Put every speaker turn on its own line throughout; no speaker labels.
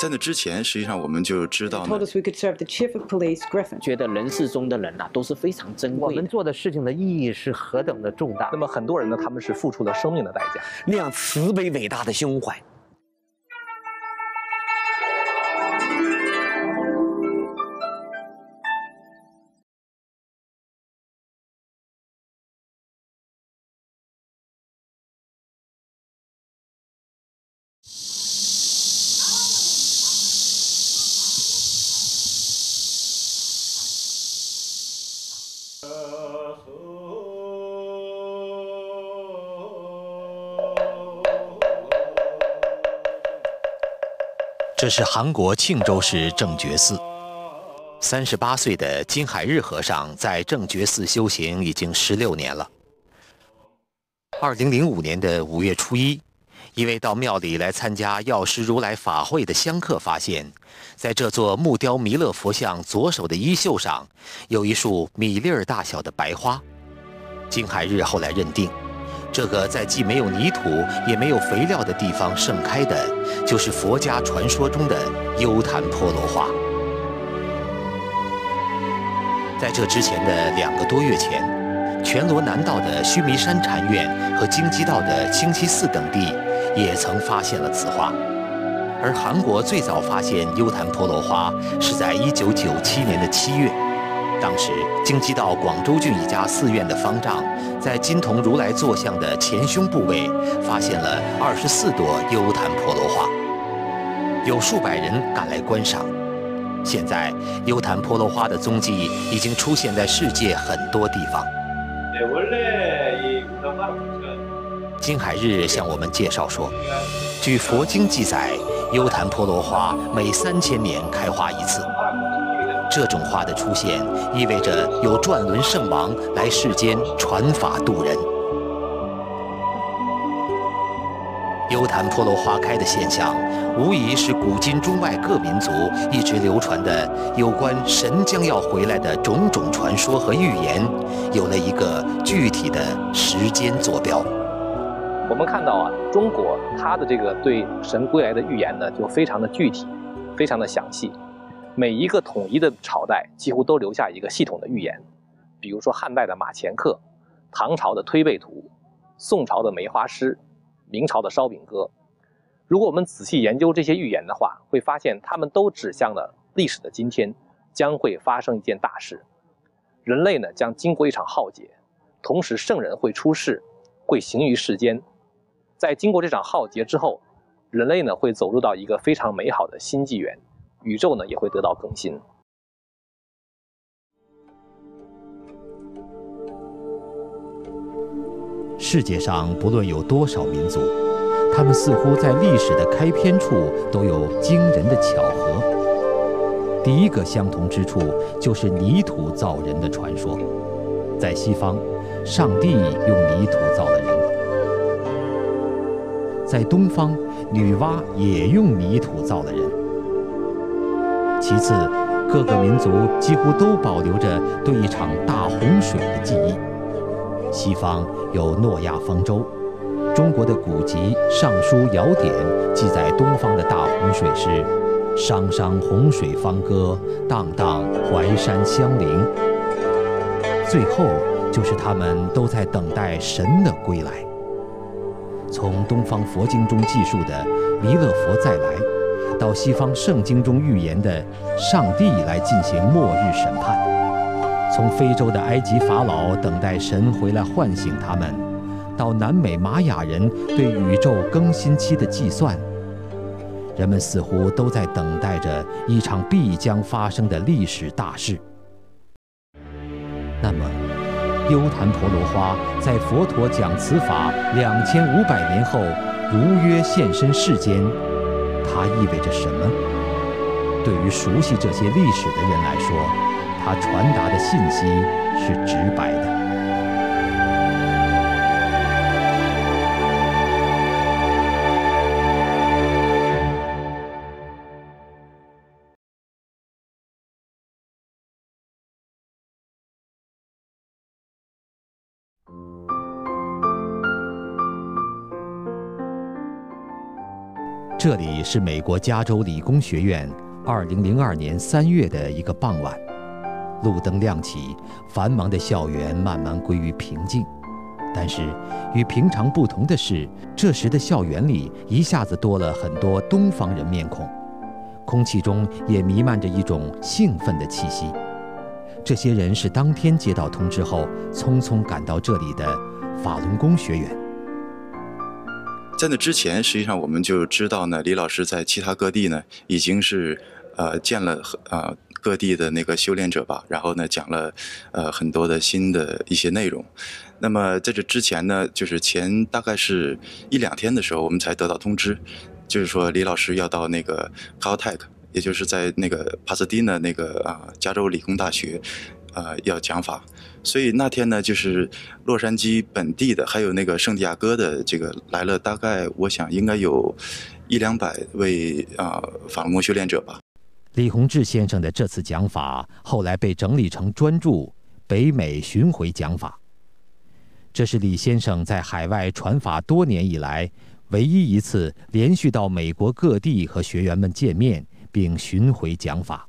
在那之前，实际上我们就知道呢
told us we could serve the chief of police, Griffin.
觉得人世中的人呐、都是非常珍贵的
我们。做的事情的意义是何等的重大
那。么很多人呢，他们是付出了生命的代价。
那样慈悲伟大的胸怀，
这是韩国庆州市正觉寺。三十八岁的金海日和尚在正觉寺修行已经十六年了。二零零五年的五月初一，一位到庙里来参加药师如来法会的香客发现，在这座木雕弥勒佛像左手的衣袖上，有一束米粒儿大小的白花。金海日后来认定，这个在既没有泥土也没有肥料的地方盛开的，就是佛家传说中的优昙婆罗花。在这之前的两个多月前，全罗南道的须弥山禅院和京畿道的清溪寺等地也曾发现了此花。而韩国最早发现优昙婆罗花是在1997年的七月，当时京畿道广州郡一家寺院的方丈，在金童如来坐像的前胸部位发现了二十四朵优昙婆罗花，有数百人赶来观赏。现在，优昙婆罗花的踪迹已经出现在世界很多地方。金海日向我们介绍说，据佛经记载，优昙婆罗花每三千年开花一次。这种花的出现，意味着有转轮圣王来世间传法度人。优昙婆罗花开的现象，无疑是古今中外各民族一直流传的有关神将要回来的种种传说和预言，有了一个具体的时间坐标。
我们看到啊，中国它的这个对神归来的预言呢，就非常的具体，非常的详细。每一个统一的朝代几乎都留下一个系统的预言，比如说汉代的马前课，唐朝的推背图，宋朝的梅花诗，明朝的烧饼歌。如果我们仔细研究这些预言的话，会发现他们都指向了历史的今天将会发生一件大事，人类呢将经过一场浩劫，同时圣人会出世，会行于世间。在经过这场浩劫之后，人类呢会走入到一个非常美好的新纪元，宇宙呢也会得到更新。
世界上不论有多少民族，他们似乎在历史的开篇处都有惊人的巧合。第一个相同之处就是泥土造人的传说。在西方，上帝用泥土造了人；在东方，女娲也用泥土造了人。其次，各个民族几乎都保留着对一场大洪水的记忆。西方有诺亚方舟，中国的古籍《尚书尧典》记载东方的大洪水是“汤汤洪水方歌，荡荡淮山相邻”。最后就是他们都在等待神的归来。从东方佛经中记述的弥勒佛再来，到西方圣经中预言的上帝来进行末日审判。从非洲的埃及法老等待神回来唤醒他们，到南美玛雅人对宇宙更新期的计算，人们似乎都在等待着一场必将发生的历史大事。那么，优昙婆罗花在佛陀讲此法两千五百年后如约现身世间，它意味着什么？对于熟悉这些历史的人来说，它传达的信息是直白的。这里是美国加州理工学院2002年3月的一个傍晚，路灯亮起，繁忙的校园慢慢归于平静。但是，与平常不同的是，这时的校园里一下子多了很多东方人面孔，空气中也弥漫着一种兴奋的气息。这些人是当天接到通知后匆匆赶到这里的法轮功学员。
在那之前，实际上我们就知道呢，李老师在其他各地呢已经是呃见了呃各地的那个修炼者吧，然后呢讲了呃很多的新的一些内容。那么在这之前呢，就是前大概是一两天的时候，我们才得到通知，就是说李老师要到那个 Caltech，也就是在那个帕斯蒂纳那个啊加州理工大学，呃要讲法。所以那天呢，就是洛杉矶本地的，还有那个圣地亚哥的这个来了，大概我想应该有一两百位啊法轮功修炼者吧。
李洪志先生的这次讲法后来被整理成专著《北美巡回讲法》，这是李先生在海外传法多年以来唯一一次连续到美国各地和学员们见面并巡回讲法。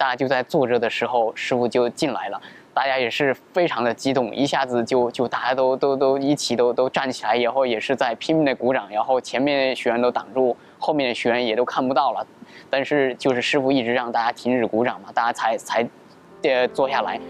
大家就在坐着的时候，师傅就进来了。大家也是非常的激动，一下子就就大家都都都一起都都站起来，以后也是在拼命的鼓掌，然后前面的学员都挡住，后面的学员也都看不到了，但是就是师傅一直让大家停止鼓掌嘛，大家才才，呃坐下来。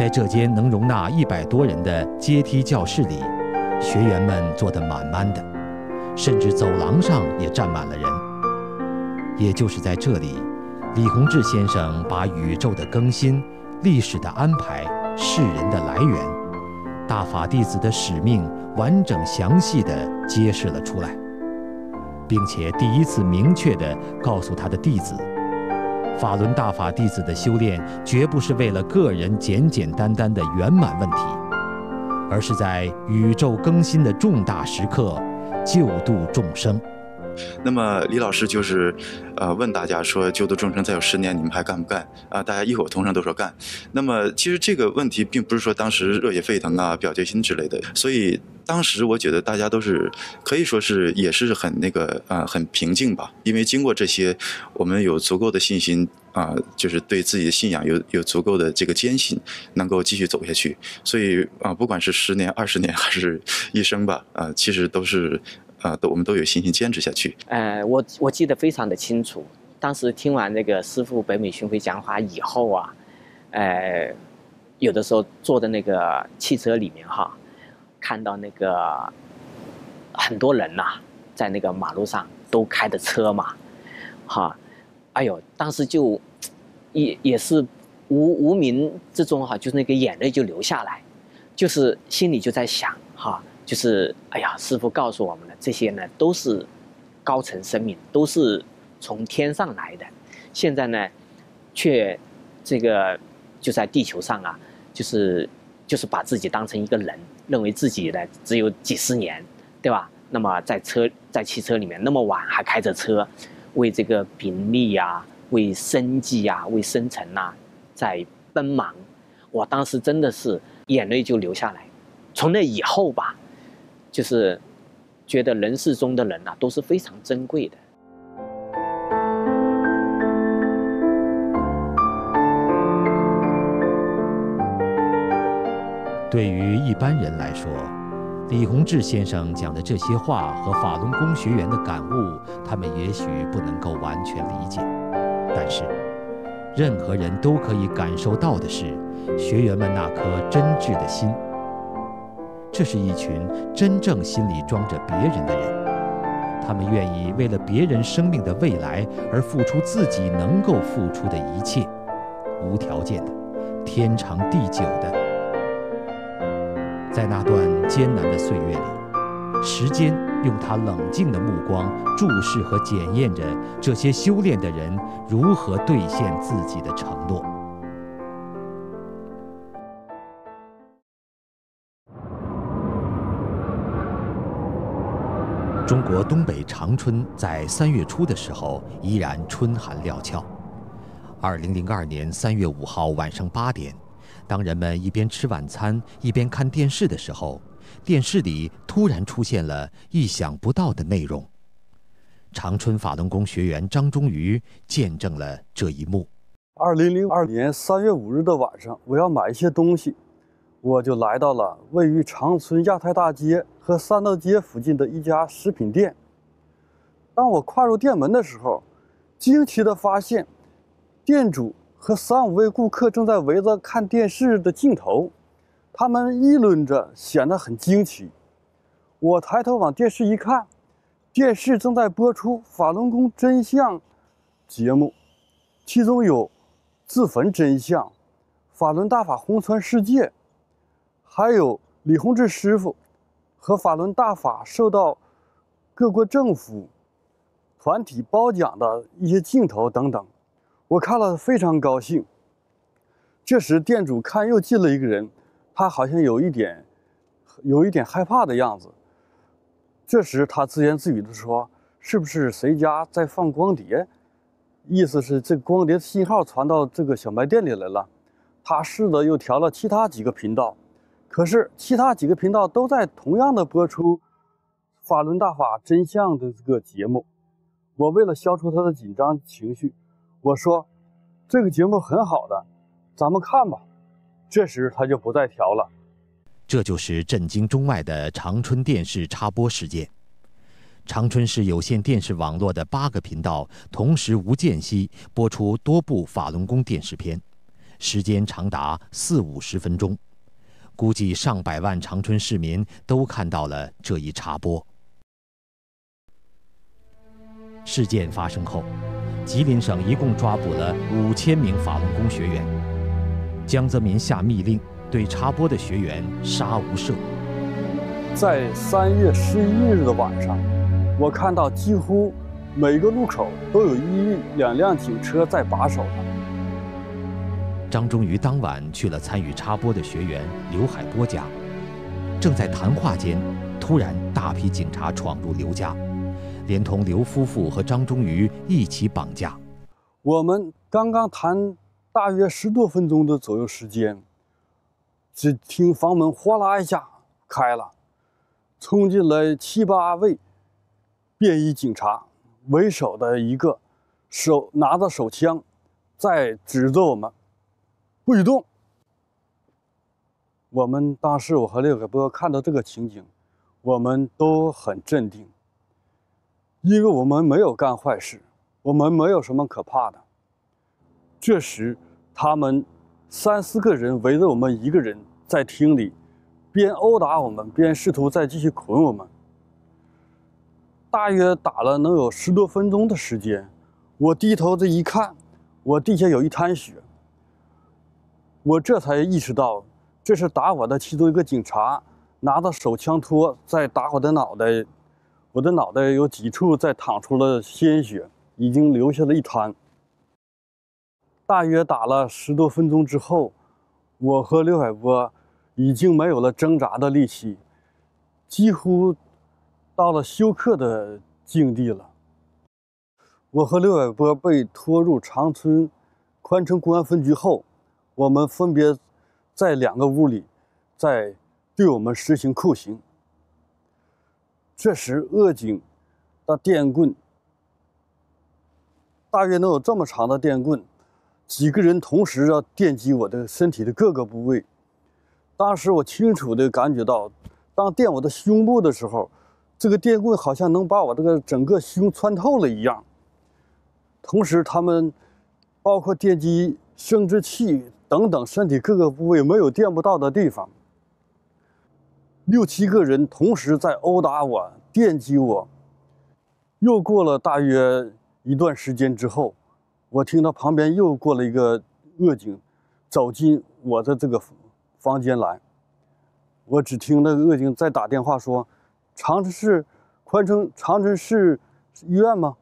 在这间能容纳一百多人的阶梯教室里，学员们坐得满满的，甚至走廊上也站满了人。也就是在这里，李洪志先生把宇宙的更新、历史的安排、世人的来源、大法弟子的使命，完整详细地揭示了出来，并且第一次明确地告诉他的弟子。法轮大法弟子的修炼，绝不是为了个人简简单单的圆满问题，而是在宇宙更新的重大时刻，救度众生。
那么李老师就是，呃，问大家说，救度众生再有十年，你们还干不干？啊，大家异口同声都说干。那么其实这个问题并不是说当时热血沸腾啊、表决心之类的，所以当时我觉得大家都是可以说是也是很那个呃，很平静吧。因为经过这些，我们有足够的信心啊，就是对自己的信仰有有足够的这个坚信，能够继续走下去。所以啊，不管是十年、二十年还是一生吧，啊，其实都是。啊，都我们都有信心坚持下去。
呃，我我记得非常的清楚，当时听完那个师傅北美巡回讲法以后啊，呃，有的时候坐在那个汽车里面哈，看到那个很多人呐，在那个马路上都开的车嘛，哈，哎呦，当时就也也是无无名之中哈，就是那个眼泪就流下来，就是心里就在想哈。就是哎呀，师傅告诉我们的这些呢，都是高层生命，都是从天上来的。现在呢，却这个就在地球上啊，就是就是把自己当成一个人，认为自己呢只有几十年，对吧？那么在车在汽车里面那么晚还开着车，为这个名利呀，为生计呀，为生存呐，在奔忙。我当时真的是眼泪就流下来。从那以后吧。就是觉得人世中的人呐都是非常珍贵的。
对于一般人来说，李洪志先生讲的这些话和法轮功学员的感悟，他们也许不能够完全理解。但是，任何人都可以感受到的是，学员们那颗真挚的心。这是一群真正心里装着别人的人，他们愿意为了别人生命的未来而付出自己能够付出的一切，无条件的，天长地久的。在那段艰难的岁月里，时间用它冷静的目光注视和检验着这些修炼的人如何兑现自己的承诺。中国东北长春在三月初的时候依然春寒料峭，二零零二年三月五号晚上八点，当人们一边吃晚餐一边看电视的时候，电视里突然出现了意想不到的内容。长春法轮功学员张忠于见证了这一幕。
二零零二年三月五日的晚上，我要买一些东西，我就来到了位于长春亚太大街和三道街附近的一家食品店。当我跨入店门的时候，惊奇地发现，店主和三五位顾客正在围着看电视的镜头，他们议论着，显得很惊奇。我抬头往电视一看。电视正在播出《法轮功真相》节目，其中有《自焚真相》《法轮大法红传世界》，还有李洪志师傅和法轮大法受到各国政府团体褒奖的一些镜头等等。我看了非常高兴。这时，店主看又进了一个人，他好像有一点有一点害怕的样子。这时，他自言自语地说：“是不是谁家在放光碟？意思是这光碟信号传到这个小卖店里来了。”他试着又调了其他几个频道，可是其他几个频道都在同样的播出《法轮大法真相》的这个节目。我为了消除他的紧张情绪，我说：“这个节目很好的，咱们看吧。”这时他就不再调了。
这就是震惊中外的长春电视插播事件。长春市有线电视网络的八个频道同时无间隙播出多部法轮功电视片，时间长达四五十分钟，估计上百万长春市民都看到了这一插播。事件发生后，吉林省一共抓捕了五千名法轮功学员，江泽民下密令。对插播的学员杀无赦。
在三月十一日的晚上，我看到几乎每个路口都有一两辆警车在把守呢。
张忠瑜当晚去了参与插播的学员刘海波家，正在谈话间，突然大批警察闯入刘家，连同刘夫妇和张忠瑜一起绑架。
我们刚刚谈大约十多分钟的左右时间。只听房门哗啦一下开了，冲进来七八位便衣警察，为首的一个手拿着手枪，在指着我们，不许动。我们当时我和刘海波看到这个情景，我们都很镇定，因为我们没有干坏事，我们没有什么可怕的。这时，他们三四个人围着我们一个人。在厅里，边殴打我们，边试图再继续捆我们。大约打了能有十多分钟的时间，我低头这一看，我地下有一滩血。我这才意识到，这是打我的其中一个警察拿着手枪托在打我的脑袋，我的脑袋有几处在淌出了鲜血，已经流下了一滩。大约打了十多分钟之后，我和刘海波。已经没有了挣扎的力气，几乎到了休克的境地了。我和刘海波被拖入长春宽城公安分局后，我们分别在两个屋里，在对我们实行酷刑。这时，恶警的电棍大约能有这么长的电棍，几个人同时要电击我的身体的各个部位。当时我清楚地感觉到，当电我的胸部的时候，这个电棍好像能把我这个整个胸穿透了一样。同时，他们包括电击生殖器等等身体各个部位没有电不到的地方，六七个人同时在殴打我、电击我。又过了大约一段时间之后，我听到旁边又过了一个恶警，走进我的这个。房间来，我只听那个恶警在打电话说：“长春市宽城长春市医院吗？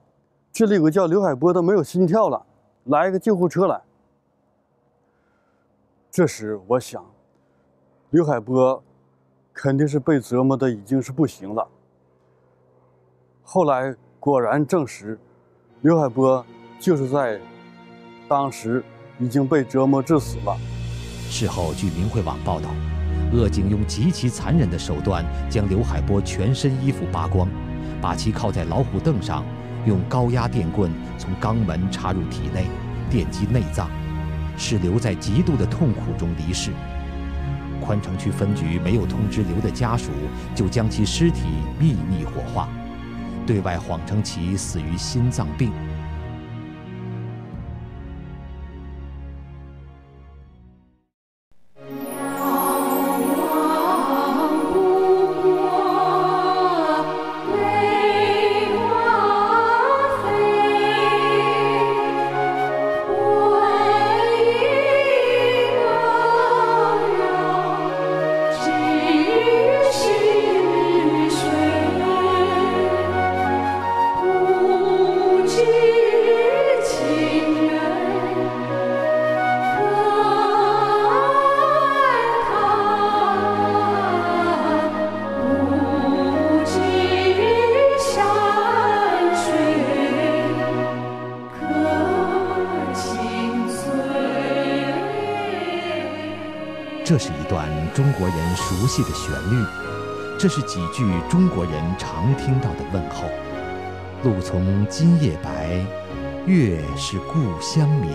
这里有个叫刘海波的没有心跳了，来一个救护车来。”这时我想，刘海波肯定是被折磨的已经是不行了。后来果然证实，刘海波就是在当时已经被折磨致死了。
事后，据明慧网报道，恶警用极其残忍的手段将刘海波全身衣服扒光，把其铐在老虎凳上，用高压电棍从肛门插入体内，电击内脏，是刘在极度的痛苦中离世。宽城区分局没有通知刘的家属，就将其尸体秘密火化，对外谎称其死于心脏病。律，这是几句中国人常听到的问候：“路从今夜白，月是故乡明。”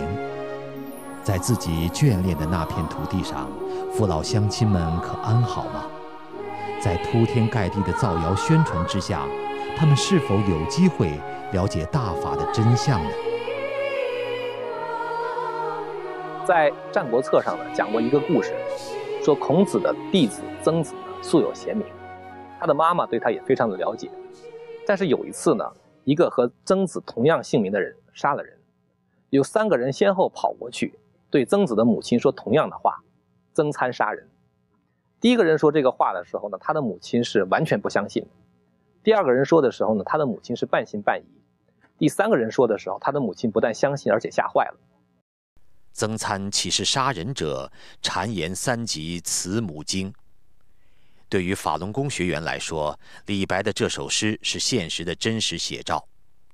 在自己眷恋的那片土地上，父老乡亲们可安好吗？在铺天盖地的造谣宣传之下，他们是否有机会了解大法的真相呢？
在《战国策》上呢，讲过一个故事，说孔子的弟子曾子呢素有贤名，他的妈妈对他也非常的了解。但是有一次呢，一个和曾子同样姓名的人杀了人，有三个人先后跑过去，对曾子的母亲说同样的话：“曾参杀人。”第一个人说这个话的时候呢，他的母亲是完全不相信；第二个人说的时候呢，他的母亲是半信半疑；第三个人说的时候，他的母亲不但相信，而且吓坏了。
曾参岂是杀人者？谗言三级慈母经。对于法轮功学员来说，李白的这首诗是现实的真实写照。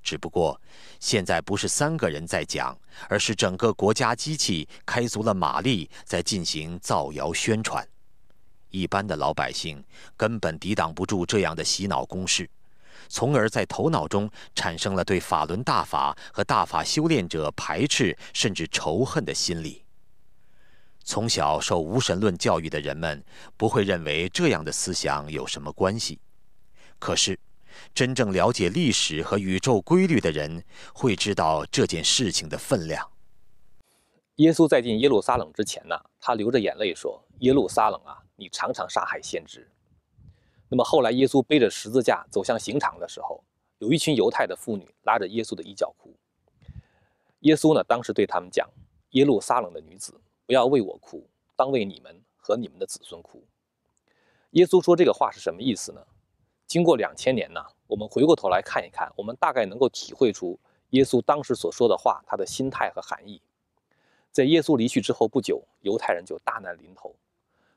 只不过，现在不是三个人在讲，而是整个国家机器开足了马力，在进行造谣宣传。一般的老百姓根本抵挡不住这样的洗脑攻势。从而在头脑中产生了对法轮大法和大法修炼者排斥甚至仇恨的心理。从小受无神论教育的人们不会认为这样的思想有什么关系，可是真正了解历史和宇宙规律的人会知道这件事情的分量。
耶稣在进耶路撒冷之前呢，他流着眼泪说：“耶路撒冷啊，你常常杀害先知。”那么后来，耶稣背着十字架走向刑场的时候，有一群犹太的妇女拉着耶稣的衣角哭。耶稣呢，当时对他们讲：“耶路撒冷的女子，不要为我哭，当为你们和你们的子孙哭。”耶稣说这个话是什么意思呢？经过两千年呢，我们回过头来看一看，我们大概能够体会出耶稣当时所说的话他的心态和含义。在耶稣离去之后不久，犹太人就大难临头，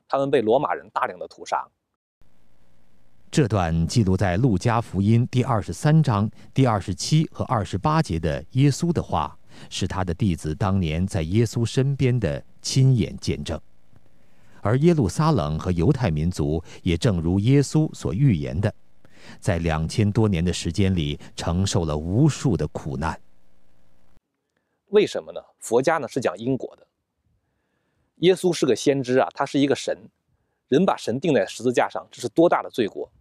他们被罗马人大量的屠杀。
这段记录在《路加福音》第二十三章第二十七和二十八节的耶稣的话，是他的弟子当年在耶稣身边的亲眼见证。而耶路撒冷和犹太民族也正如耶稣所预言的，在两千多年的时间里承受了无数的苦难。
为什么呢？佛家呢是讲因果的。耶稣是个先知啊，他是一个神，人把神钉在十字架上，这是多大的罪过！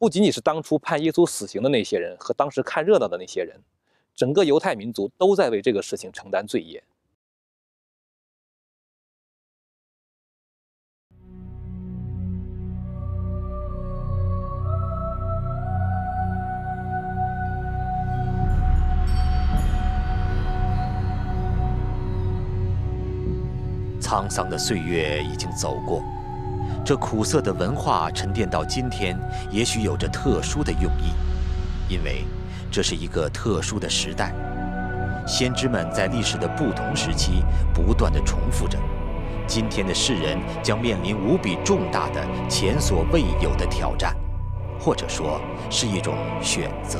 不仅仅是当初判耶稣死刑的那些人和当时看热闹的那些人，整个犹太民族都在为这个事情承担罪业。
沧桑的岁月已经走过。这苦涩的文化沉淀到今天，也许有着特殊的用意，因为这是一个特殊的时代。先知们在历史的不同时期不断的重复着，今天的世人将面临无比重大的、前所未有的挑战，或者说是一种选择。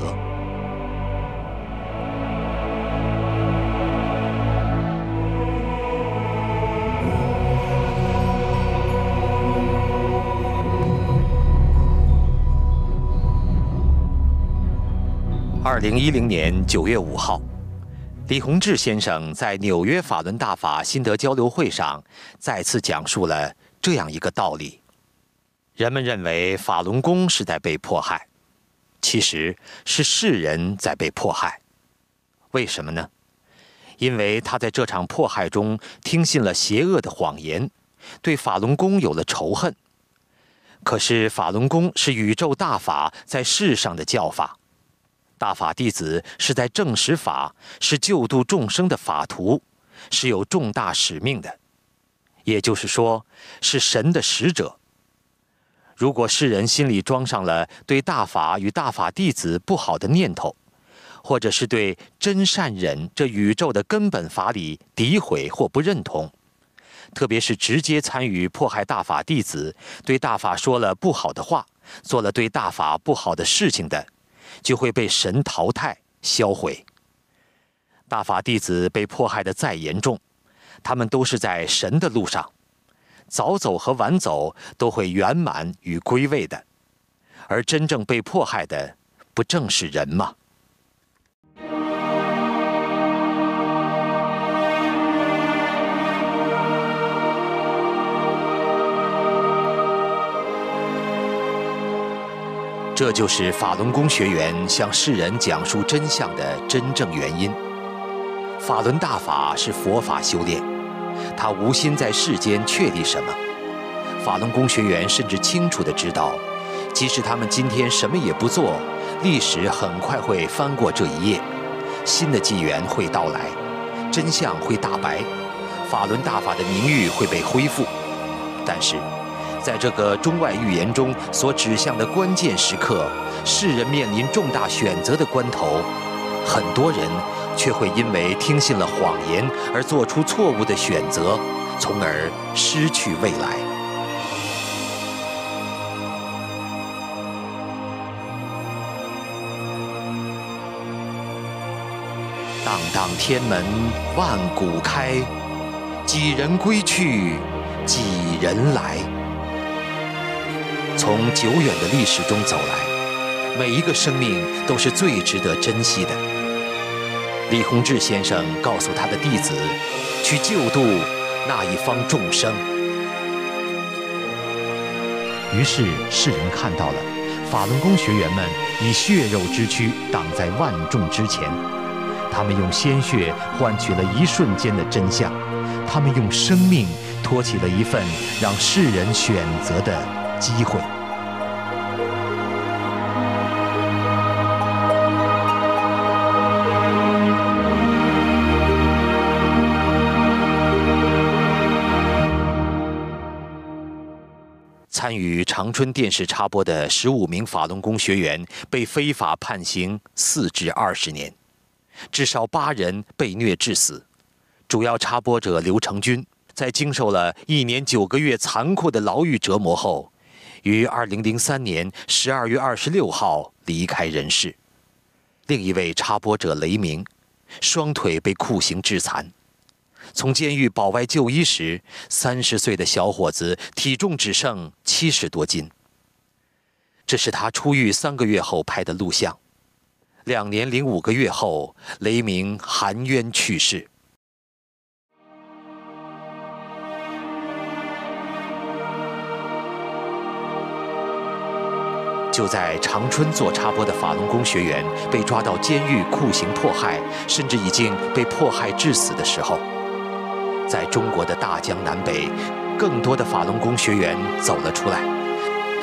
二零一零年九月五号，李洪志先生在纽约法轮大法心得交流会上再次讲述了这样一个道理：人们认为法轮功是在被迫害，其实是世人在被迫害。为什么呢？因为他在这场迫害中听信了邪恶的谎言，对法轮功有了仇恨。可是法轮功是宇宙大法在世上的教法，大法弟子是在证实法，是救度众生的法徒，是有重大使命的，也就是说，是神的使者。如果世人心里装上了对大法与大法弟子不好的念头，或者是对真善忍这宇宙的根本法理诋毁或不认同，特别是直接参与迫害大法弟子、对大法说了不好的话、做了对大法不好的事情的，就会被神淘汰销毁。大法弟子被迫害的再严重，他们都是在神的路上，早走和晚走都会圆满与归位的，而真正被迫害的，不正是人吗？这就是法轮功学员向世人讲述真相的真正原因。法轮大法是佛法修炼，他无心在世间确立什么。法轮功学员甚至清楚地知道，即使他们今天什么也不做，历史很快会翻过这一页，新的纪元会到来，真相会大白，法轮大法的名誉会被恢复。但是。在这个中外预言中所指向的关键时刻，世人面临重大选择的关头，很多人却会因为听信了谎言而做出错误的选择，从而失去未来。荡荡天门万古开，几人归去，几人来？从久远的历史中走来，每一个生命都是最值得珍惜的。李洪志先生告诉他的弟子，去救度那一方众生。
于是世人看到了法轮功学员们以血肉之躯挡在万众之前，他们用鲜血换取了一瞬间的真相，他们用生命托起了一份让世人选择的。机会。
参与长春电视插播的十五名法轮功学员被非法判刑四至二十年，至少八人被虐致死。主要插播者刘成军在经受了一年九个月残酷的牢狱折磨后。于二零零三年十二月二十六号离开人世。另一位插播者雷鸣，双腿被酷刑致残。从监狱保外就医时，三十岁的小伙子体重只剩七十多斤。这是他出狱三个月后拍的录像。两年零五个月后，雷鸣含冤去世。就在长春做插播的法轮功学员被抓到监狱酷刑迫害，甚至已经被迫害致死的时候，在中国的大江南北，更多的法轮功学员走了出来，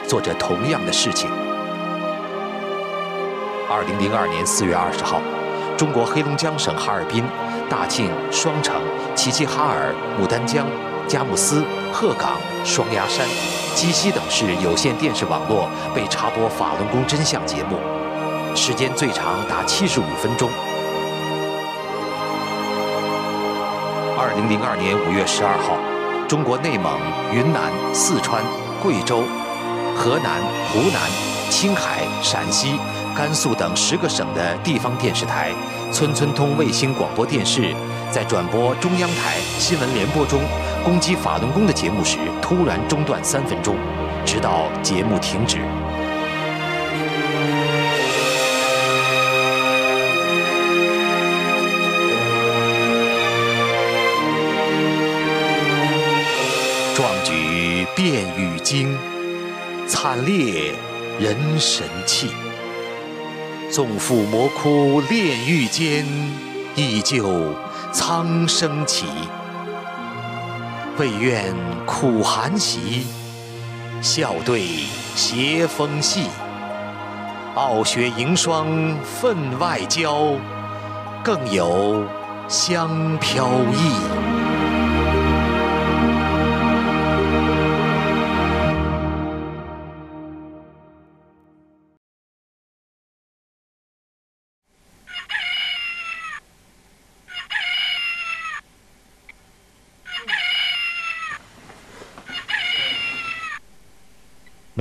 做着同样的事情。二零零二年四月二十号，中国黑龙江省哈尔滨、大庆、双城、齐齐哈尔、牡丹江、佳木斯、鹤岗、双鸭山。鸡西等市有线电视网络被插播法轮功真相节目，时间最长达七十五分钟。二零零二年五月十二号，中国内蒙、云南、四川、贵州、河南、湖南、青海、陕西、甘肃等十个省的地方电视台、村村通卫星广播电视，在转播中央台新闻联播中。攻击法轮功的节目时突然中断三分钟直到节目停止。
壮举变与惊惨烈人神泣纵赴魔窟炼狱间依旧苍生起。未愿苦寒习，笑对斜风细。傲雪迎霜分外娇，更有香飘逸。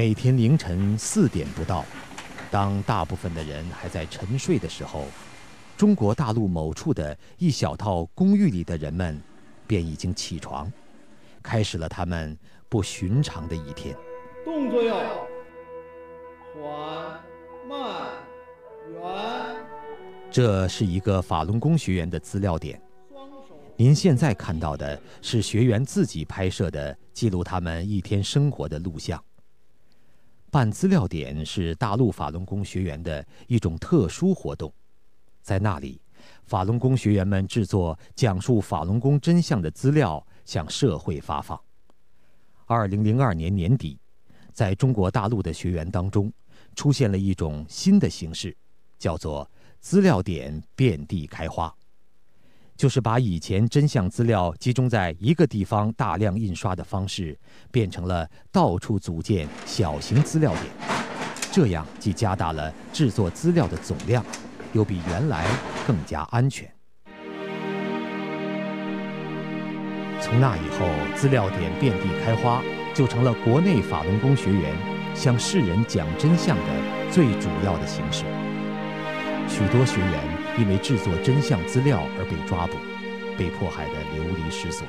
每天凌晨四点不到，当大部分的人还在沉睡的时候，中国大陆某处的一小套公寓里的人们便已经起床，开始了他们不寻常的一天。
动作要缓慢圆。
这是一个法轮功学员的资料点。您现在看到的是学员自己拍摄的记录他们一天生活的录像。办资料点是大陆法轮功学员的一种特殊活动，在那里，法轮功学员们制作讲述法轮功真相的资料向社会发放。二零零二年年底，在中国大陆的学员当中，出现了一种新的形式，叫做资料点遍地开花。就是把以前真相资料集中在一个地方大量印刷的方式，变成了到处组建小型资料点，这样既加大了制作资料的总量，又比原来更加安全。从那以后，资料点遍地开花，就成了国内法轮功学员向世人讲真相的最主要的形式。许多学员。因为制作真相资料而被抓捕，被迫害得流离失所，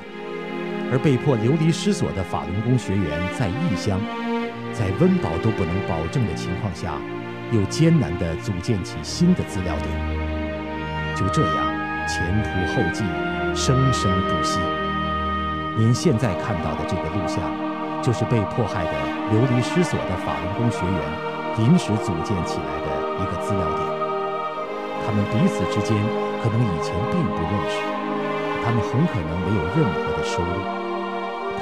而被迫流离失所的法轮功学员在异乡，在温饱都不能保证的情况下，又艰难地组建起新的资料点，就这样前仆后继，生生不息。您现在看到的这个录像，就是被迫害的流离失所的法轮功学员临时组建起来的。他们彼此之间可能以前并不认识，他们很可能没有任何的收入，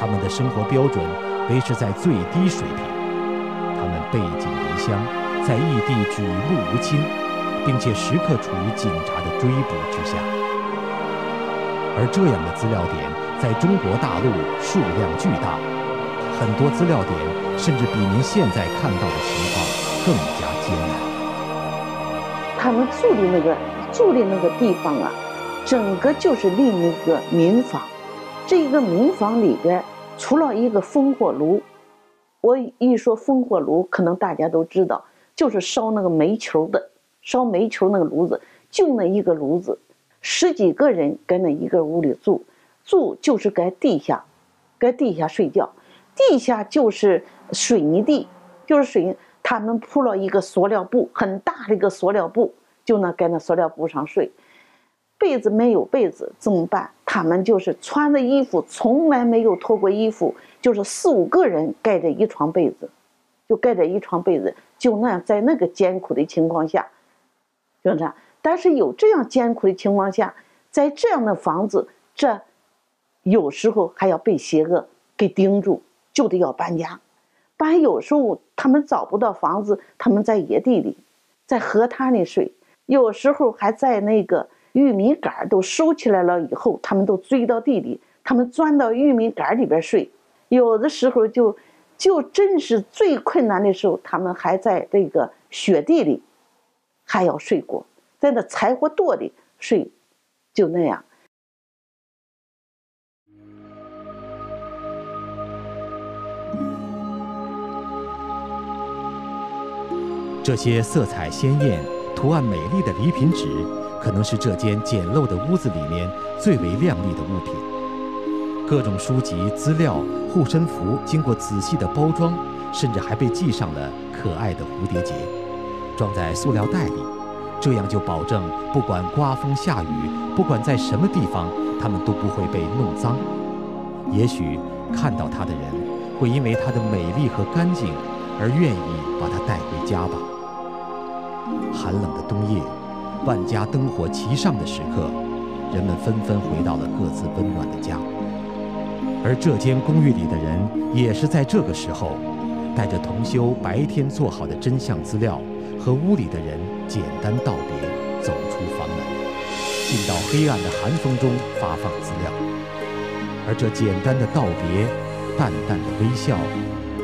他们的生活标准维持在最低水平，他们背井离乡，在异地举目无亲，并且时刻处于警察的追捕之下。而这样的资料点在中国大陆数量巨大，很多资料点甚至比您现在看到的情况更加艰难。
他们住的那个住的那个地方啊，整个就是另一个民房。这一个民房里边，除了一个烽火炉，我一说烽火炉，可能大家都知道，就是烧那个煤球的，烧煤球那个炉子，就那一个炉子，十几个人跟那一个屋里住，住就是在地下，在地下睡觉，地下就是水泥地，就是水泥。他们铺了一个塑料布，很大的一个塑料布，就那盖那塑料布上睡。被子没有被子怎么办？他们就是穿的衣服从来没有脱过衣服，就是四五个人盖着一床被子，就盖着一床被子，就那样在那个艰苦的情况下，就这样。但是有这样艰苦的情况下，在这样的房子，这有时候还要被邪恶给盯住，就得要搬家。搬有时候他们找不到房子，他们在野地里，在河滩里睡；有时候还在那个玉米杆都收起来了以后，他们都追到地里，他们钻到玉米杆里边睡。有的时候就，就真是最困难的时候，他们还在这个雪地里，还要睡过，在那柴火垛里睡，就那样。
这些色彩鲜艳、图案美丽的礼品纸，可能是这间简陋的屋子里面最为亮丽的物品。各种书籍、资料、护身符，经过仔细的包装，甚至还被系上了可爱的蝴蝶结，装在塑料袋里，这样就保证不管刮风下雨，不管在什么地方，它们都不会被弄脏。也许看到它的人会因为它的美丽和干净而愿意把它带回家吧。寒冷的冬夜，万家灯火齐上的时刻，人们纷纷回到了各自温暖的家。而这间公寓里的人也是在这个时候，带着同修白天做好的真相资料，和屋里的人简单道别，走出房门，进到黑暗的寒风中发放资料。而这简单的道别，淡淡的微笑，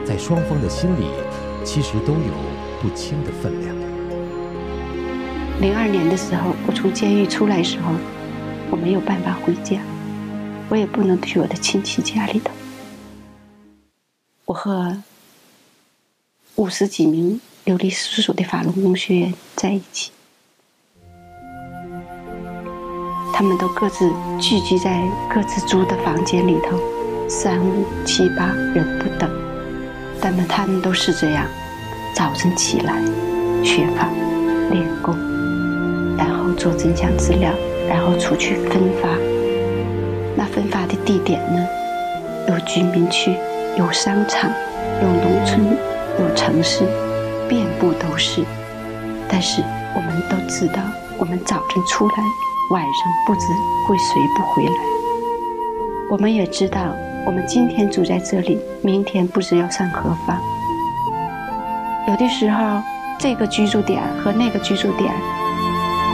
在双方的心里，其实都有不轻的分量。
零二年的时候，我从监狱出来时候，我没有办法回家，我也不能去我的亲戚家里头。我和五十几名流离失所的法轮功学员在一起，他们都各自聚集在各自租的房间里头，三五七八人不等，但们他们都是这样：早晨起来学法练功。然后做真相资料，然后出去分发。那分发的地点呢？有居民区，有商场，有农村，有城市，遍布都是。但是我们都知道，我们早晨出来，晚上不知会谁不回来。我们也知道，我们今天住在这里，明天不知要上何方。有的时候，这个居住点和那个居住点。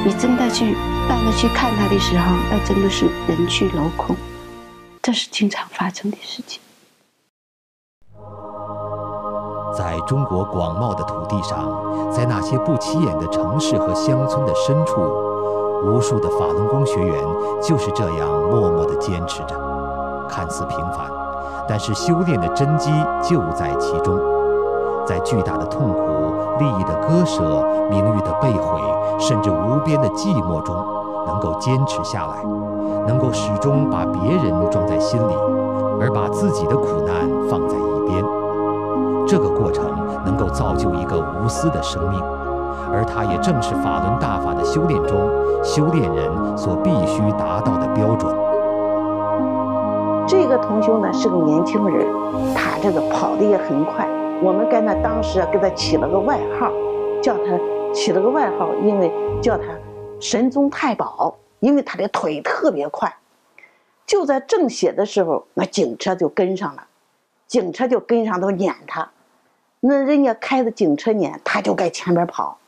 你真的去让他去看他的时候，那真的是人去楼空，这是经常发生的事情。
在中国广袤的土地上，在那些不起眼的城市和乡村的深处，无数的法轮功学员就是这样默默地坚持着，看似平凡，但是修炼的真机就在其中，在巨大的痛苦、利益的割舍、名誉的被毁。甚至无边的寂寞中，能够坚持下来，能够始终把别人装在心里，而把自己的苦难放在一边。这个过程能够造就一个无私的生命，而它也正是法轮大法的修炼中修炼人所必须达到的标准。
这个同修呢是个年轻人，他这个跑得也很快，我们跟他当时给他起了个外号，起了个外号，因为叫他“神宗太保”，因为他的腿特别快。就在正写的时候，那警车就跟上了，警车就跟上都撵他。那人家开的警车撵，他就在前边跑。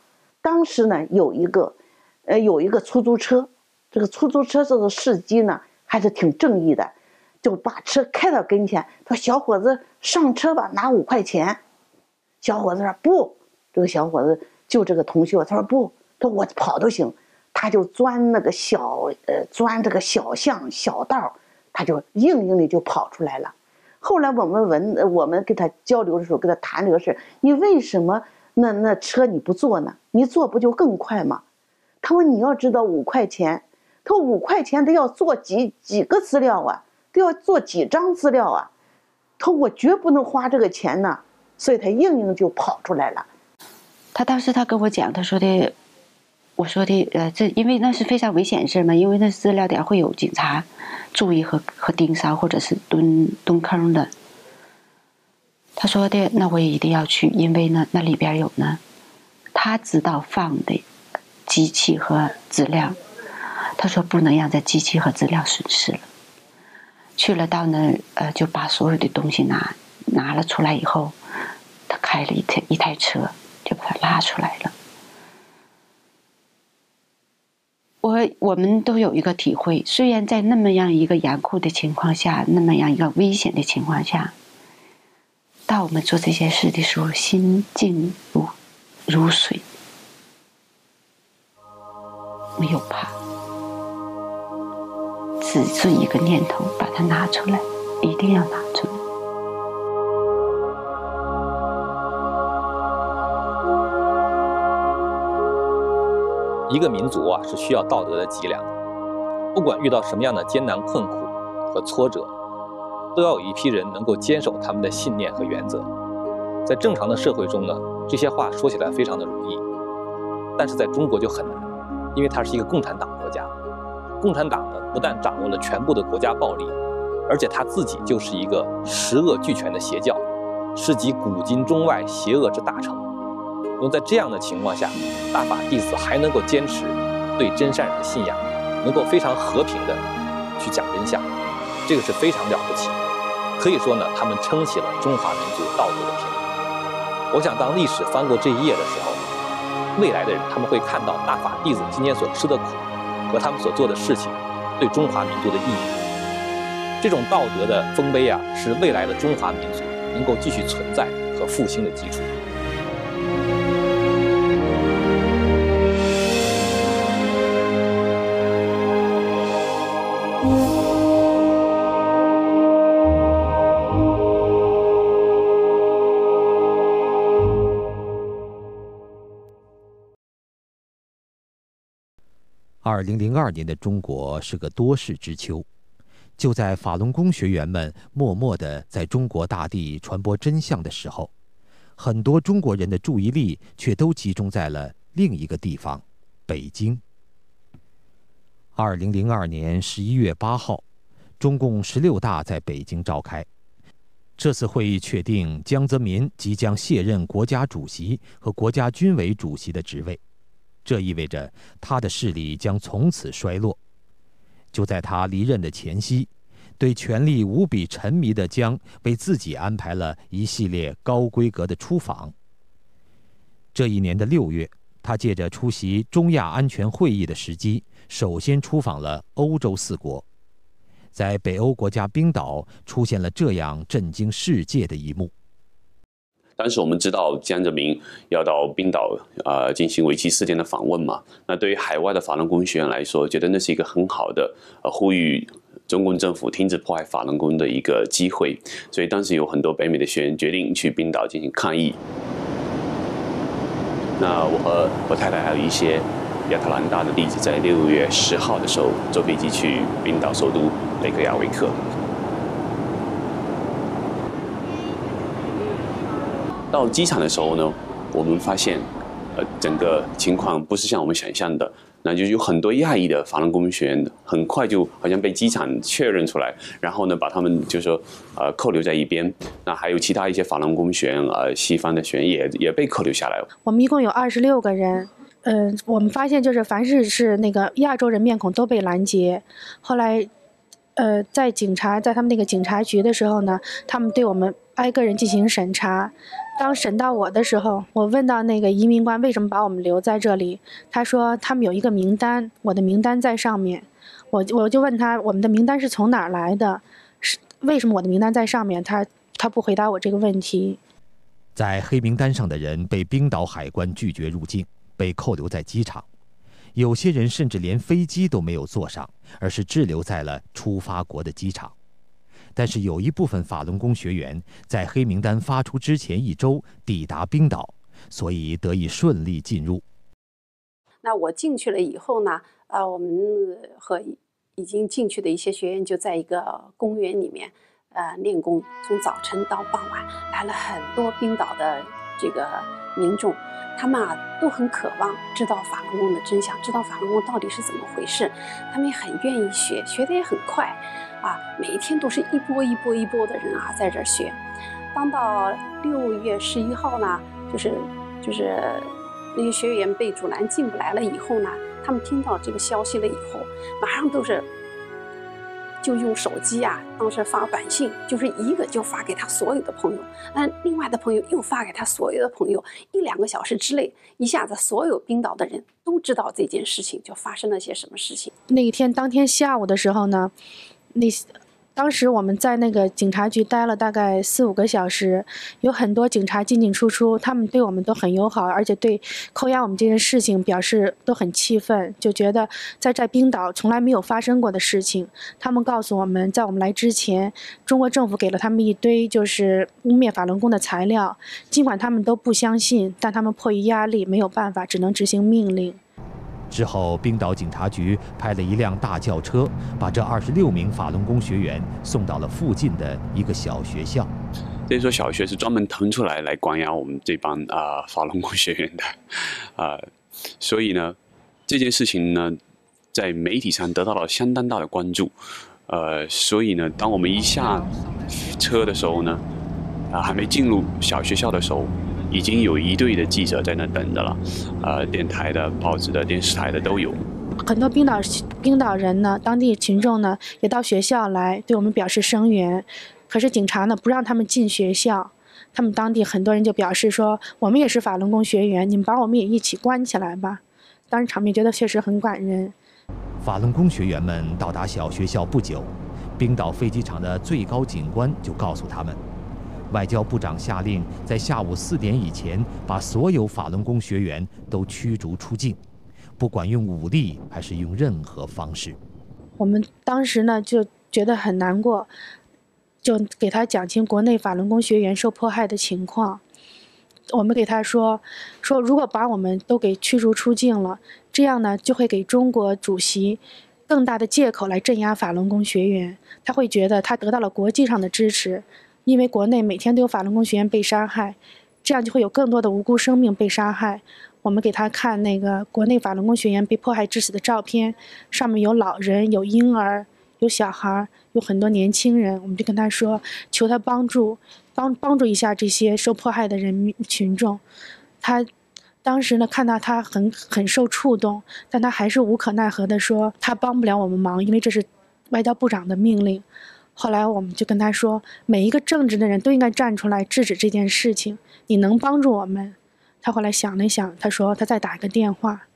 当时呢，有一个，呃，有一个出租车，这个出租车这个司机呢还是挺正义的，就把车开到跟前，说：“小伙子，上车吧，拿五块钱。”小伙子说：“不。”这个小伙子。就这个同学，他说不，他说我跑都行，他就钻那个小呃钻这个小巷小道，他就硬硬的就跑出来了。后来我们问，我们跟他交流的时候，跟他谈这个事你为什么那那车你不坐呢？你坐不就更快吗？他说你要知道五块钱，他说五块钱得要做几几个资料啊，都要做几张资料啊，他说我绝不能花这个钱呢，所以他硬硬就跑出来了。
他当时他跟我讲，他说的，我说的，呃，这因为那是非常危险的事嘛，因为那资料点会有警察注意和和盯梢，或者是蹲蹲坑的。他说的，那我也一定要去，因为呢，那里边有呢，他知道放的机器和资料。他说不能让这机器和资料损失了。去了到那，呃，就把所有的东西拿拿了出来以后，他开了一台一台车。就把它拉出来了。我我们都有一个体会，虽然在那么样一个严酷的情况下，那么样一个危险的情况下，当我们做这些事的时候，心静如如水，没有怕，只是一个念头，把它拿出来，一定要拿出来。
一个民族啊，是需要道德的脊梁。不管遇到什么样的艰难困苦和挫折，都要有一批人能够坚守他们的信念和原则。在正常的社会中呢，这些话说起来非常的容易，但是在中国就很难，因为它是一个共产党国家。共产党呢，不但掌握了全部的国家暴力，而且他自己就是一个十恶俱全的邪教，是集古今中外邪恶之大成。那么在这样的情况下，大法弟子还能够坚持对真善人的信仰，能够非常和平的去讲真相，这个是非常了不起。可以说呢，他们撑起了中华民族道德的天幕。我想，当历史翻过这一页的时候，未来的人他们会看到大法弟子今天所吃的苦，和他们所做的事情对中华民族的意义。这种道德的丰碑啊，是未来的中华民族能够继续存在和复兴的基础。
二零零二年的中国是个多事之秋，就在法轮功学员们默默地在中国大地传播真相的时候，很多中国人的注意力却都集中在了另一个地方——北京。二零零二年十一月八号，中共十六大在北京召开。这次会议确定江泽民即将卸任国家主席和国家军委主席的职位。这意味着他的势力将从此衰落。就在他离任的前夕，对权力无比沉迷的江为自己安排了一系列高规格的出访。这一年的六月，他借着出席中亚安全会议的时机，首先出访了欧洲四国。在北欧国家冰岛，出现了这样震惊世界的一幕。
当时我们知道江泽民要到冰岛啊进行为期四天的访问嘛，那对于海外的法轮功学员来说，觉得那是一个很好的呃呼吁中共政府停止迫害法轮功的一个机会，所以当时有很多北美的学员决定去冰岛进行抗议。那我和我太太还有一些亚特兰大的弟子，在六月十号的时候坐飞机去冰岛首都雷克雅维克。到机场的时候呢，我们发现，呃，整个情况不是像我们想象的，那就有很多亚裔的法轮功学员，很快就好像被机场确认出来，然后呢，把他们就说，呃，扣留在一边。那还有其他一些法轮功学员，呃，西方的学员也也被扣留下来了。
我们一共有二十六个人，嗯，我们发现就是凡是是那个亚洲人面孔都被拦截。后来，呃，在警察在他们那个警察局的时候呢，他们对我们挨个人进行审查。当审到我的时候，我问到那个移民官为什么把我们留在这里，他说他们有一个名单，我的名单在上面。我我就问他，我们的名单是从哪儿来的？是为什么我的名单在上面？他他不回答我这个问题。
在黑名单上的人被冰岛海关拒绝入境，被扣留在机场。有些人甚至连飞机都没有坐上，而是滞留在了出发国的机场。但是有一部分法轮功学员在黑名单发出之前一周抵达冰岛，所以得以顺利进入。
那我进去了以后呢？啊，我们和已经进去的一些学员就在一个公园里面，呃，练功。从早晨到傍晚，来了很多冰岛的这个民众，他们啊都很渴望知道法轮功的真相，知道法轮功到底是怎么回事。他们也很愿意学，学的也很快。啊，每一天都是一波一波一波的人啊，在这儿学。当到六月十一号呢，就是就是那些学员被阻拦进不来了以后呢，他们听到这个消息了以后，马上都是就用手机啊，当时发短信，就是一个就发给他所有的朋友，那另外的朋友又发给他所有的朋友，一两个小时之内，一下子所有冰岛的人都知道这件事情就发生了些什么事情。
那一天当天下午的时候呢。那当时我们在那个警察局待了大概四五个小时，有很多警察进进出出，他们对我们都很友好，而且对扣押我们这件事情表示都很气愤，就觉得在在冰岛从来没有发生过的事情。他们告诉我们在我们来之前，中国政府给了他们一堆就是污蔑法轮功的材料，尽管他们都不相信，但他们迫于压力没有办法，只能执行命令。
之后，冰岛警察局派了一辆大轿车，把这二十六名法轮功学员送到了附近的一个小学校。
这所小学是专门腾出来来关押我们这帮啊法轮功学员的，啊，所以呢，这件事情呢，在媒体上得到了相当大的关注。呃，所以呢，当我们一下车的时候呢，啊，还没进入小学校的时候，已经有一队的记者在那等着了，呃，电台的、报纸的、电视台的都有。
很多冰岛冰岛人呢，当地群众呢，也到学校来对我们表示声援。可是警察呢，不让他们进学校。他们当地很多人就表示说：“我们也是法轮功学员，你们把我们也一起关起来吧。”当时场面觉得确实很感人。
法轮功学员们到达小学校不久，冰岛飞机场的最高警官就告诉他们，外交部长下令在下午四点以前把所有法轮功学员都驱逐出境，不管用武力还是用任何方式。
我们当时呢就觉得很难过，就给他讲清国内法轮功学员受迫害的情况。我们给他说，说如果把我们都给驱逐出境了，这样呢就会给中国主席更大的借口来镇压法轮功学员。他会觉得他得到了国际上的支持，因为国内每天都有法轮功学员被杀害，这样就会有更多的无辜生命被杀害。我们给他看那个国内法轮功学员被迫害致死的照片，上面有老人、有婴儿、有小孩、有很多年轻人。我们就跟他说，求他帮助。帮帮助一下这些受迫害的人民群众，他当时呢看到他很很受触动，但他还是无可奈何的说他帮不了我们忙，因为这是外交部长的命令。后来我们就跟他说，每一个正直的人都应该站出来制止这件事情。你能帮助我们？他后来想了想，他说他再打一个电话。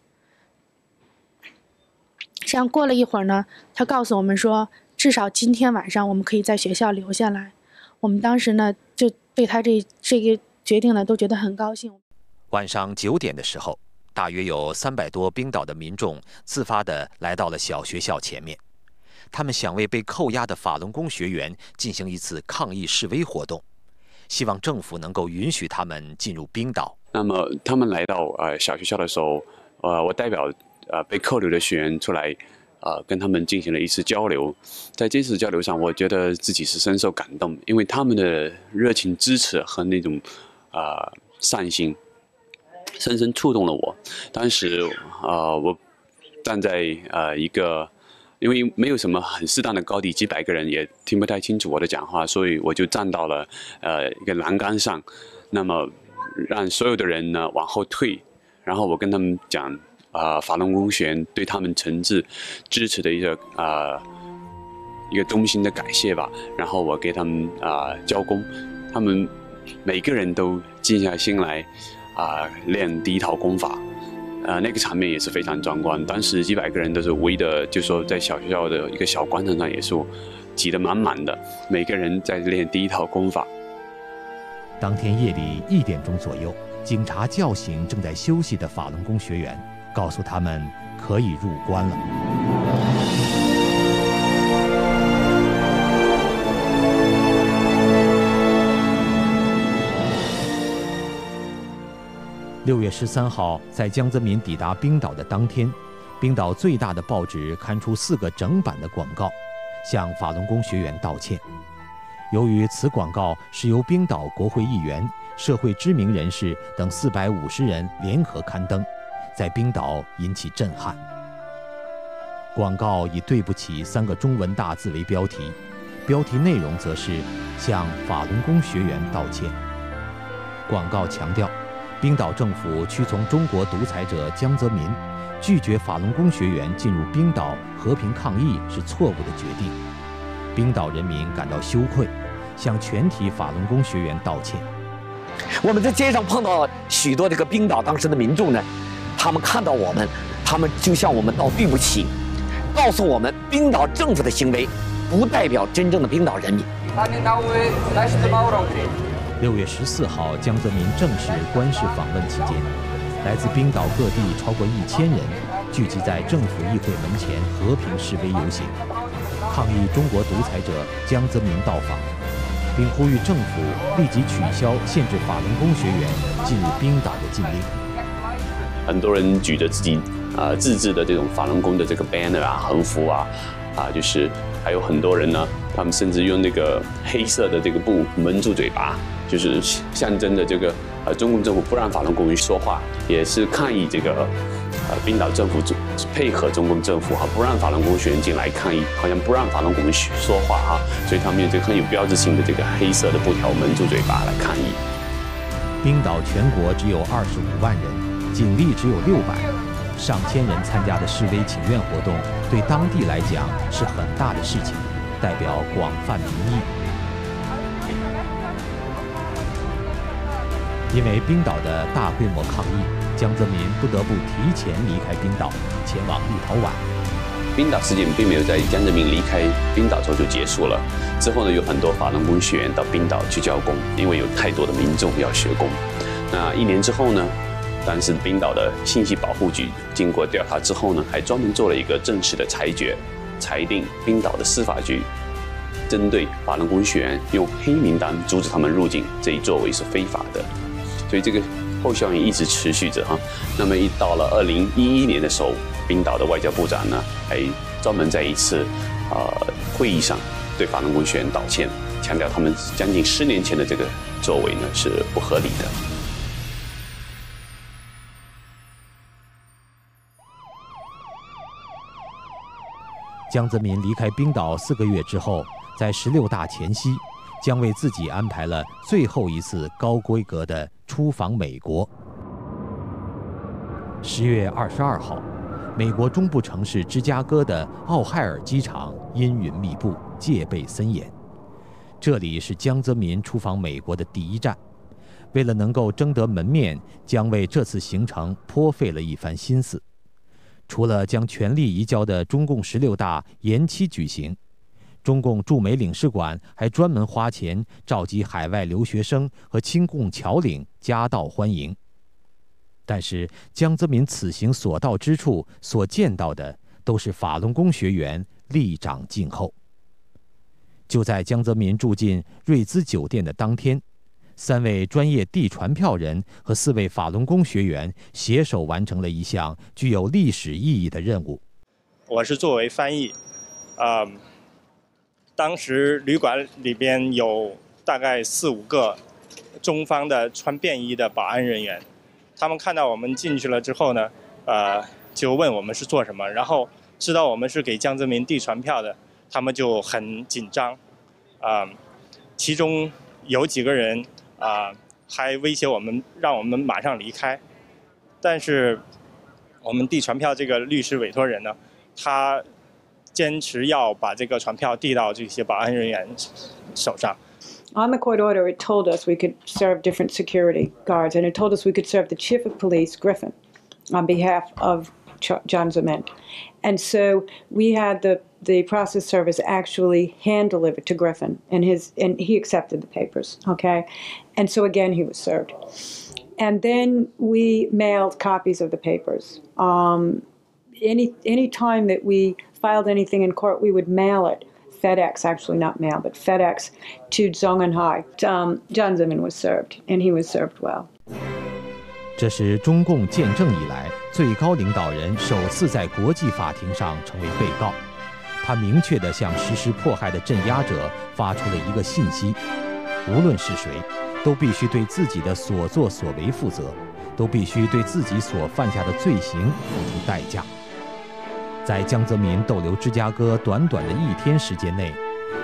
这样过了一会儿呢，他告诉我们说，至少今天晚上我们可以在学校留下来。我们当时呢，就对他这这个决定呢，都觉得很高兴。
晚上九点的时候，大约有三百多冰岛的民众自发地来到了小学校前面，他们想为被扣押的法轮功学员进行一次抗议示威活动，希望政府能够允许他们进入冰岛。
那么他们来到呃小学校的时候，呃，我代表呃被扣留的学员出来。呃，跟他们进行了一次交流，在这次交流上，我觉得自己是深受感动，因为他们的热情支持和那种啊善心，深深触动了我。当时啊，我站在呃一个，因为没有什么很适当的高地，几百个人也听不太清楚我的讲话，所以我就站到了呃一个栏杆上，那么让所有的人呢往后退，然后我跟他们讲。啊，法轮功学员对他们诚挚支持的一个啊一个衷心的感谢吧。然后我给他们啊交功，他们每个人都静下心来啊练第一套功法，呃那个场面也是非常壮观。当时几百个人都是围的，就说在小学校的一个小广场上也是挤得满满的，每个人在练第一套功法。
当天夜里一点钟左右，警察叫醒正在休息的法轮功学员。告诉他们可以入关了。六月十三号，在江泽民抵达冰岛的当天，冰岛最大的报纸刊出四个整版的广告，向法轮功学员道歉。由于此广告是由冰岛国会议员、社会知名人士等四百五十人联合刊登。在冰岛引起震撼。广告以“对不起”三个中文大字为标题，标题内容则是向法轮功学员道歉。广告强调，冰岛政府屈从中国独裁者江泽民，拒绝法轮功学员进入冰岛和平抗议是错误的决定。冰岛人民感到羞愧，向全体法轮功学员道歉。
我们在街上碰到许多这个冰岛当时的民众呢。他们看到我们，他们就向我们道对不起，告诉我们冰岛政府的行为不代表真正的冰岛人民。
六月十四号，江泽民正式官式访问期间，来自冰岛各地超过一千人聚集在政府议会门前和平示威游行，抗议中国独裁者江泽民到访，并呼吁政府立即取消限制法轮功学员进入冰岛的禁令。
很多人举着自己啊自制的这种法轮功的这个 banner 啊横幅啊啊，就是还有很多人呢，他们甚至用那个黑色的这个布蒙住嘴巴，就是象征着这个呃中共政府不让法轮功说话，也是抗议这个呃冰岛政府配合中共政府哈，不让法轮功学员进来抗议，好像不让法轮功说话哈，所以他们用这个很有标志性的这个黑色的布条蒙住嘴巴来抗议。
冰岛全国只有二十五万人，警力只有六百，上千人参加的示威请愿活动，对当地来讲是很大的事情，代表广泛民意。因为冰岛的大规模抗议，江泽民不得不提前离开冰岛，前往立陶宛。
冰岛事件并没有在江泽民离开冰岛之后就结束了。之后呢，有很多法轮功学员到冰岛去教功，因为有太多的民众要学功。那一年之后呢，当时冰岛的信息保护局经过调查之后呢，还专门做了一个正式的裁决，裁定冰岛的司法局针对法轮功学员用黑名单阻止他们入境这一作为是非法的。所以这个后效应一直持续着哈。那么一到了二零一一年的时候，冰岛的外交部长呢，还专门在一次呃会议上对法轮功学员道歉，强调他们将近十年前的这个作为呢是不合理的。
江泽民离开冰岛四个月之后，在十六大前夕，将为自己安排了最后一次高规格的。出访美国。十月二十二号，美国中部城市芝加哥的奥海尔机场阴云密布，戒备森严。这里是江泽民出访美国的第一站。为了能够争得门面，将为这次行程颇费了一番心思。除了将权力移交的中共十六大延期举行。中共驻美领事馆还专门花钱召集海外留学生和亲共侨领夹道欢迎。但是江泽民此行所到之处所见到的都是法轮功学员立掌静候。就在江泽民住进瑞兹酒店的当天，三位专业递传票人和四位法轮功学员携手完成了一项具有历史意义的任务。
我是作为翻译，啊。当时旅馆里边有大概四五个中方的穿便衣的保安人员，他们看到我们进去了之后呢，呃，就问我们是做什么，然后知道我们是给江泽民递传票的，他们就很紧张，啊，其中有几个人啊还威胁我们，让我们马上离开，但是我们递传票这个律师委托人呢，他。坚持要把这个传票递到这些保安人员手上。
On the court order, it told us we could serve different security guards, and it told us we could serve the chief of police, Griffin, on behalf of John Zeman. And so we had the, the process service actually hand deliver to Griffin, and his and he accepted the papers. Okay, and so again he was served, and then we mailed copies of the papers. Um, any any time that we filed anything in court, we would mail it. FedEx, actually not mail, but FedEx to Zhongnanhai. Um, John Zeman was served, and he was served well.
这是中共建政以来最高领导人首次在国际法庭上成为被告。 他明确地向实施迫害的镇压者发出了一个信息：无论是谁，都必须对自己的所作所为负责，都必须对自己所犯下的罪行付出代价。在江泽民逗留芝加哥短短的一天时间内，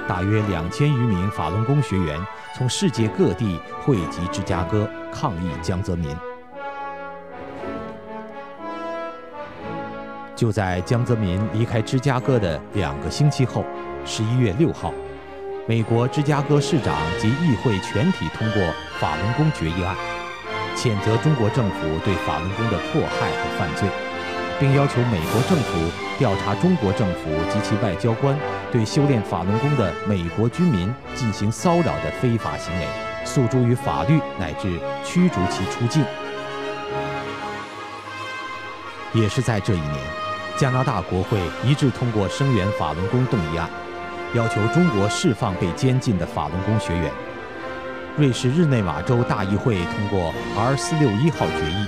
大约两千余名法轮功学员从世界各地汇集芝加哥抗议江泽民。就在江泽民离开芝加哥的两个星期后，十一月六号，美国芝加哥市长及议会全体通过法轮功决议案，谴责中国政府对法轮功的迫害和犯罪。并要求美国政府调查中国政府及其外交官对修炼法轮功的美国居民进行骚扰的非法行为，诉诸于法律乃至驱逐其出境。也是在这一年，加拿大国会一致通过声援法轮功动议案，要求中国释放被监禁的法轮功学员。瑞士日内瓦州大议会通过 R 四六一号决议，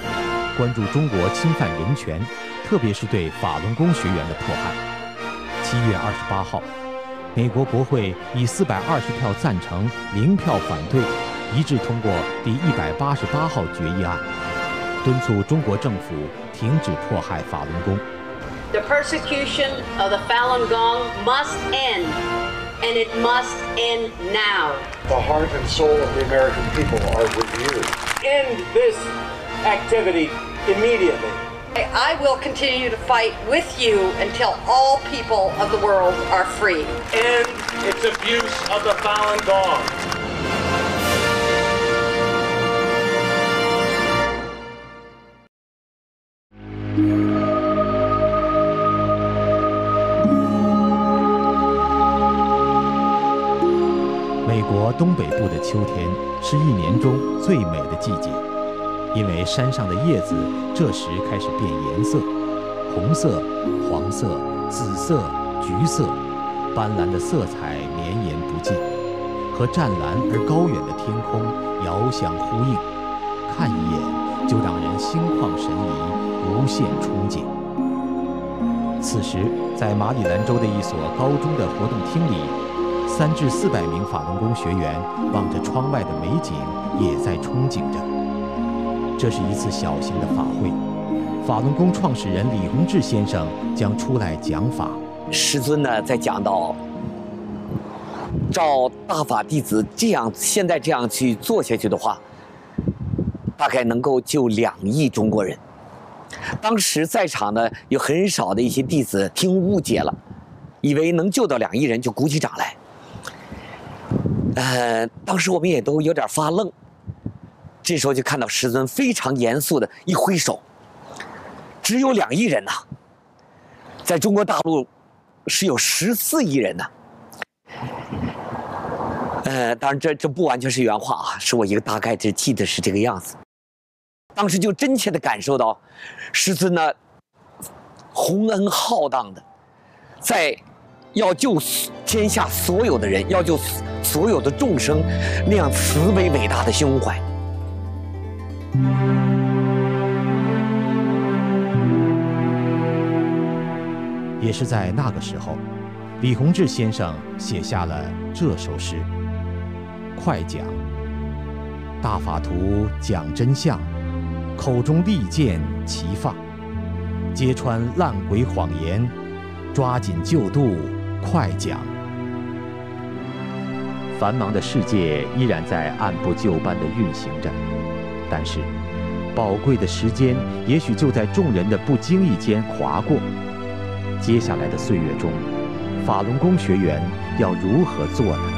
关注中国侵犯人权。特别是对法轮功学员的迫害。七月二十八号，美国国会以四百二十票赞成、零票反对，一致通过第一百八十八号决议案，敦促中国政府停止迫害法轮功。
The persecution of the Falun Gong must end, and it must end now.
The heart and soul of the American people are with you.
End this activity immediately.
I will continue to fight with you until all people of the world are free.
End its abuse of the Falun Gong.
秋天是一年中最美的季节，因为山上的叶子这时开始变颜色，红色、黄色、紫色、橘色，斑斓的色彩绵延不尽，和湛蓝而高远的天空遥相呼应，看一眼就让人心旷神怡，无限憧憬。此时，在马里兰州的一所高中的活动厅里。三至四百名法轮功学员望着窗外的美景，也在憧憬着。这是一次小型的法会，法轮功创始人李洪志先生将出来讲法。
师尊呢，在讲到，照大法弟子这样现在这样去做下去的话，大概能够救两亿中国人。当时在场的有很少的一些弟子听误解了，以为能救到两亿人，就鼓起掌来。呃，当时我们也都有点发愣。这时候就看到师尊非常严肃的一挥手，只有两亿人呐，在中国大陆是有十四亿人呐。呃，当然这这不完全是原话啊，是我一个大概就记得是这个样子。当时就真切的感受到，师尊呢洪恩浩荡的，在要救天下所有的人，要救。所有的众生那样慈悲伟大的胸怀，
也是在那个时候，李洪志先生写下了这首诗：快讲，大法图讲真相，口中利剑齐放，揭穿烂鬼谎言，抓紧救度，快讲。繁忙的世界依然在按部就班的运行着，但是，宝贵的时间也许就在众人的不经意间划过。接下来的岁月中，法轮功学员要如何做呢？